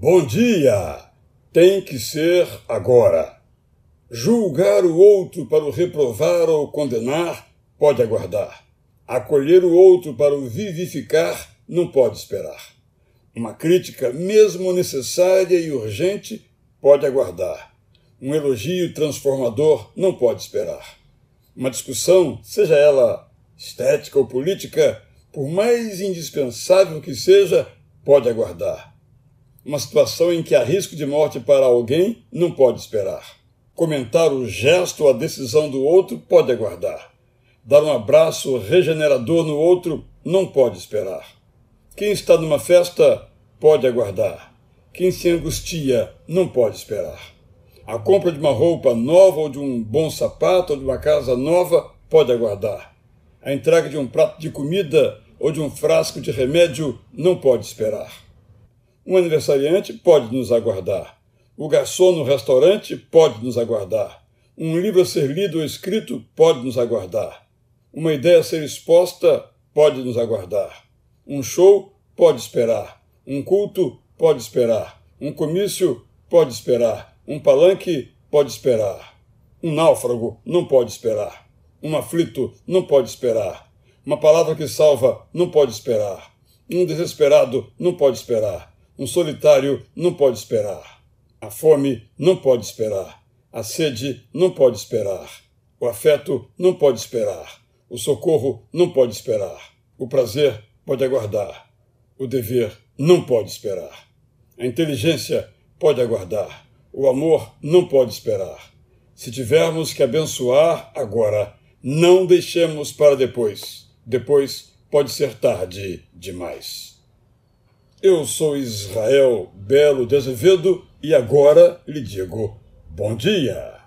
Bom dia! Tem que ser agora. Julgar o outro para o reprovar ou condenar pode aguardar. Acolher o outro para o vivificar não pode esperar. Uma crítica, mesmo necessária e urgente, pode aguardar. Um elogio transformador não pode esperar. Uma discussão, seja ela estética ou política, por mais indispensável que seja, pode aguardar uma situação em que há risco de morte para alguém não pode esperar. Comentar o gesto ou a decisão do outro pode aguardar. Dar um abraço regenerador no outro não pode esperar. Quem está numa festa pode aguardar. Quem se angustia não pode esperar. A compra de uma roupa nova ou de um bom sapato ou de uma casa nova pode aguardar. A entrega de um prato de comida ou de um frasco de remédio não pode esperar. Um aniversariante pode nos aguardar. O garçom no restaurante pode nos aguardar. Um livro a ser lido ou escrito pode nos aguardar. Uma ideia a ser exposta pode nos aguardar. Um show pode esperar. Um culto pode esperar. Um comício pode esperar. Um palanque pode esperar. Um náufrago não pode esperar. Um aflito não pode esperar. Uma palavra que salva não pode esperar. Um desesperado não pode esperar. Um solitário não pode esperar. A fome não pode esperar. A sede não pode esperar. O afeto não pode esperar. O socorro não pode esperar. O prazer pode aguardar. O dever não pode esperar. A inteligência pode aguardar. O amor não pode esperar. Se tivermos que abençoar agora, não deixemos para depois. Depois pode ser tarde demais. Eu sou Israel Belo de Azevedo e agora lhe digo bom dia.